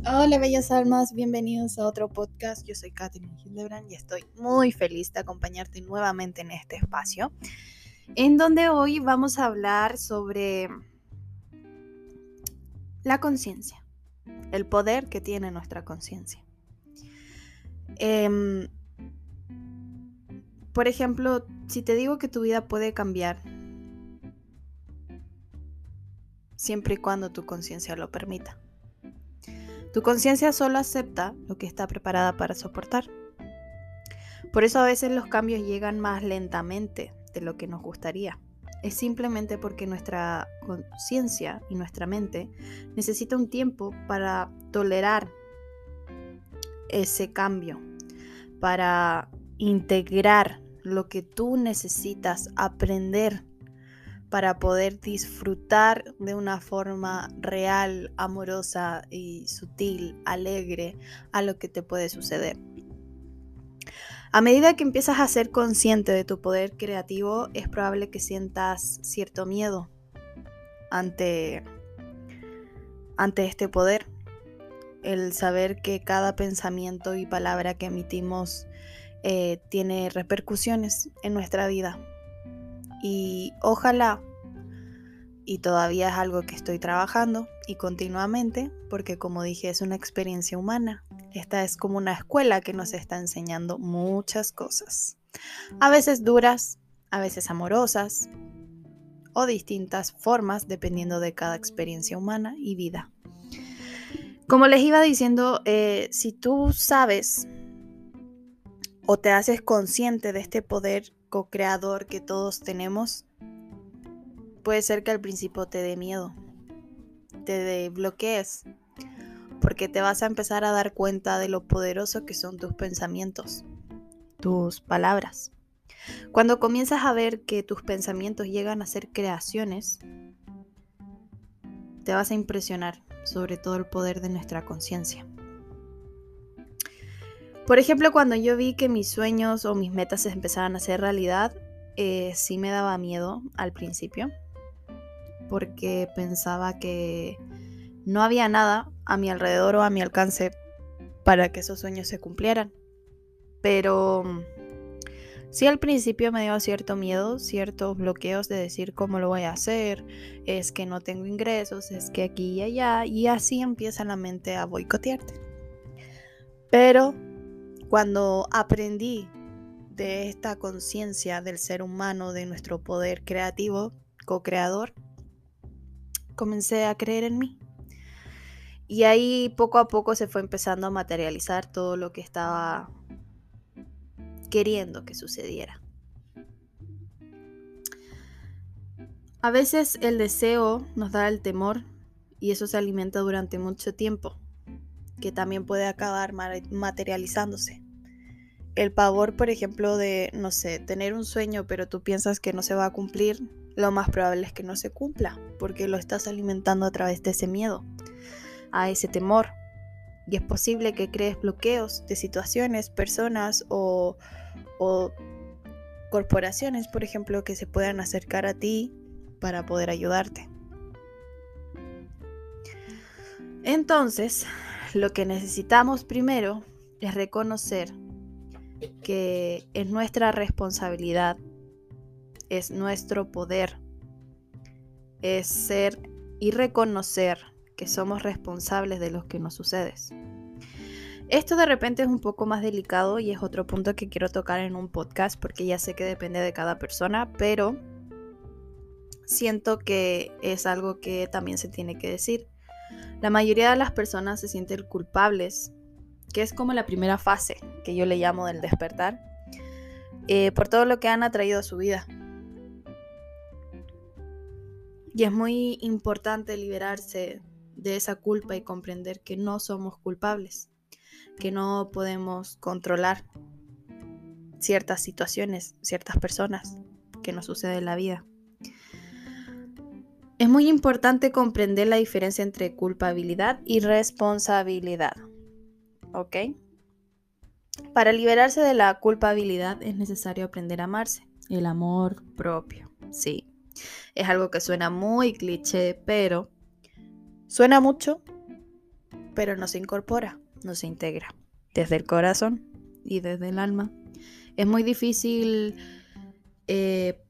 Hola bellas almas, bienvenidos a otro podcast. Yo soy Katherine Hildebrand y estoy muy feliz de acompañarte nuevamente en este espacio, en donde hoy vamos a hablar sobre la conciencia, el poder que tiene nuestra conciencia. Em, por ejemplo, si te digo que tu vida puede cambiar siempre y cuando tu conciencia lo permita. Tu conciencia solo acepta lo que está preparada para soportar. Por eso a veces los cambios llegan más lentamente de lo que nos gustaría. Es simplemente porque nuestra conciencia y nuestra mente necesita un tiempo para tolerar ese cambio, para integrar lo que tú necesitas aprender para poder disfrutar de una forma real, amorosa y sutil, alegre a lo que te puede suceder. A medida que empiezas a ser consciente de tu poder creativo, es probable que sientas cierto miedo ante, ante este poder. El saber que cada pensamiento y palabra que emitimos eh, tiene repercusiones en nuestra vida, y ojalá, y todavía es algo que estoy trabajando y continuamente, porque como dije es una experiencia humana. Esta es como una escuela que nos está enseñando muchas cosas. A veces duras, a veces amorosas o distintas formas dependiendo de cada experiencia humana y vida. Como les iba diciendo, eh, si tú sabes o te haces consciente de este poder co-creador que todos tenemos, puede ser que al principio te dé miedo, te bloquees, porque te vas a empezar a dar cuenta de lo poderoso que son tus pensamientos, tus palabras. Cuando comienzas a ver que tus pensamientos llegan a ser creaciones, te vas a impresionar sobre todo el poder de nuestra conciencia. Por ejemplo, cuando yo vi que mis sueños o mis metas se empezaban a hacer realidad, eh, sí me daba miedo al principio, porque pensaba que no había nada a mi alrededor o a mi alcance para que esos sueños se cumplieran. Pero sí al principio me dio cierto miedo, ciertos bloqueos de decir cómo lo voy a hacer, es que no tengo ingresos, es que aquí y allá, y así empieza la mente a boicotearte. Pero cuando aprendí de esta conciencia del ser humano, de nuestro poder creativo, co-creador, comencé a creer en mí. Y ahí poco a poco se fue empezando a materializar todo lo que estaba queriendo que sucediera. A veces el deseo nos da el temor y eso se alimenta durante mucho tiempo que también puede acabar materializándose. El pavor, por ejemplo, de, no sé, tener un sueño pero tú piensas que no se va a cumplir, lo más probable es que no se cumpla, porque lo estás alimentando a través de ese miedo, a ese temor. Y es posible que crees bloqueos de situaciones, personas o, o corporaciones, por ejemplo, que se puedan acercar a ti para poder ayudarte. Entonces, lo que necesitamos primero es reconocer que es nuestra responsabilidad, es nuestro poder, es ser y reconocer que somos responsables de lo que nos sucede. Esto de repente es un poco más delicado y es otro punto que quiero tocar en un podcast porque ya sé que depende de cada persona, pero siento que es algo que también se tiene que decir. La mayoría de las personas se sienten culpables, que es como la primera fase que yo le llamo del despertar, eh, por todo lo que han atraído a su vida. Y es muy importante liberarse de esa culpa y comprender que no somos culpables, que no podemos controlar ciertas situaciones, ciertas personas que nos suceden en la vida. Es muy importante comprender la diferencia entre culpabilidad y responsabilidad. ¿Ok? Para liberarse de la culpabilidad es necesario aprender a amarse. El amor propio. Sí. Es algo que suena muy cliché, pero suena mucho, pero no se incorpora, no se integra desde el corazón y desde el alma. Es muy difícil, eh,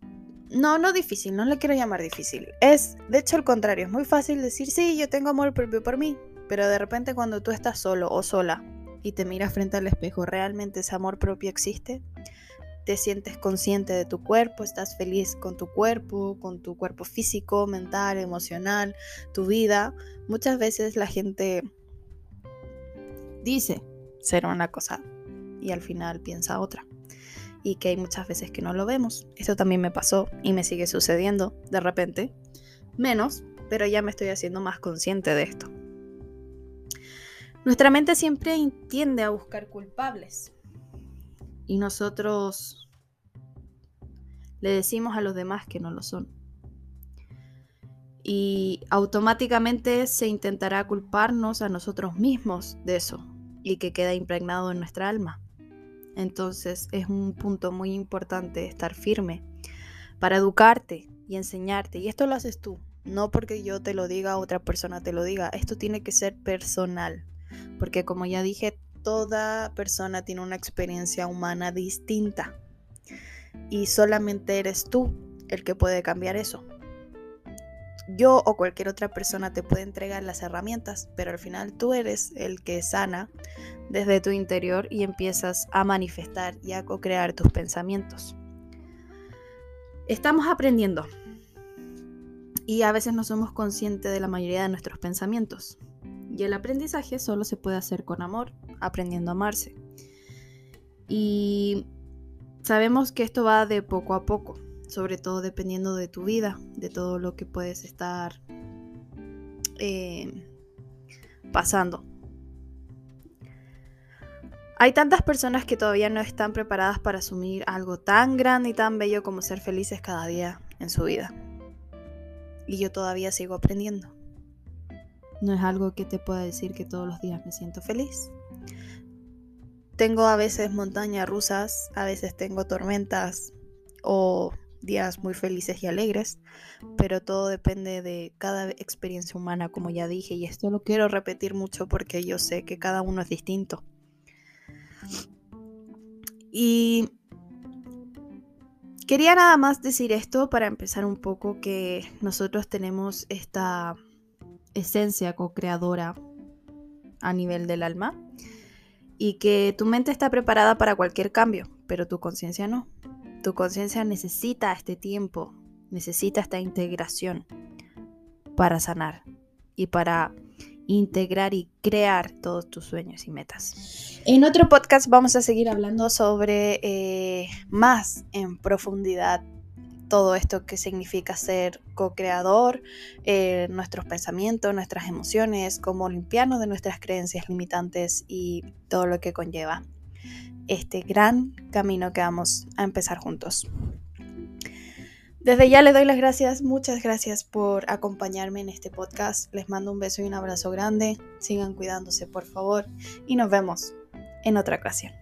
no, no difícil, no le quiero llamar difícil. Es, de hecho, el contrario, es muy fácil decir, sí, yo tengo amor propio por mí, pero de repente cuando tú estás solo o sola y te miras frente al espejo, ¿realmente ese amor propio existe? te sientes consciente de tu cuerpo, estás feliz con tu cuerpo, con tu cuerpo físico, mental, emocional, tu vida. Muchas veces la gente dice ser una cosa y al final piensa otra. Y que hay muchas veces que no lo vemos. Esto también me pasó y me sigue sucediendo de repente. Menos, pero ya me estoy haciendo más consciente de esto. Nuestra mente siempre tiende a buscar culpables y nosotros le decimos a los demás que no lo son. Y automáticamente se intentará culparnos a nosotros mismos de eso y que queda impregnado en nuestra alma. Entonces es un punto muy importante estar firme para educarte y enseñarte. Y esto lo haces tú, no porque yo te lo diga, otra persona te lo diga. Esto tiene que ser personal. Porque como ya dije, toda persona tiene una experiencia humana distinta y solamente eres tú el que puede cambiar eso. Yo o cualquier otra persona te puede entregar las herramientas, pero al final tú eres el que sana desde tu interior y empiezas a manifestar y a co-crear tus pensamientos. Estamos aprendiendo y a veces no somos conscientes de la mayoría de nuestros pensamientos. Y el aprendizaje solo se puede hacer con amor, aprendiendo a amarse. Y sabemos que esto va de poco a poco, sobre todo dependiendo de tu vida, de todo lo que puedes estar eh, pasando. Hay tantas personas que todavía no están preparadas para asumir algo tan grande y tan bello como ser felices cada día en su vida. Y yo todavía sigo aprendiendo. No es algo que te pueda decir que todos los días me siento feliz. Tengo a veces montañas rusas, a veces tengo tormentas o días muy felices y alegres, pero todo depende de cada experiencia humana, como ya dije, y esto lo quiero repetir mucho porque yo sé que cada uno es distinto. Y quería nada más decir esto para empezar un poco que nosotros tenemos esta esencia co-creadora a nivel del alma y que tu mente está preparada para cualquier cambio, pero tu conciencia no. Tu conciencia necesita este tiempo, necesita esta integración para sanar y para integrar y crear todos tus sueños y metas. En otro podcast vamos a seguir hablando sobre eh, más en profundidad todo esto que significa ser co-creador, eh, nuestros pensamientos, nuestras emociones, cómo limpiarnos de nuestras creencias limitantes y todo lo que conlleva este gran camino que vamos a empezar juntos. Desde ya les doy las gracias, muchas gracias por acompañarme en este podcast. Les mando un beso y un abrazo grande. Sigan cuidándose, por favor, y nos vemos en otra ocasión.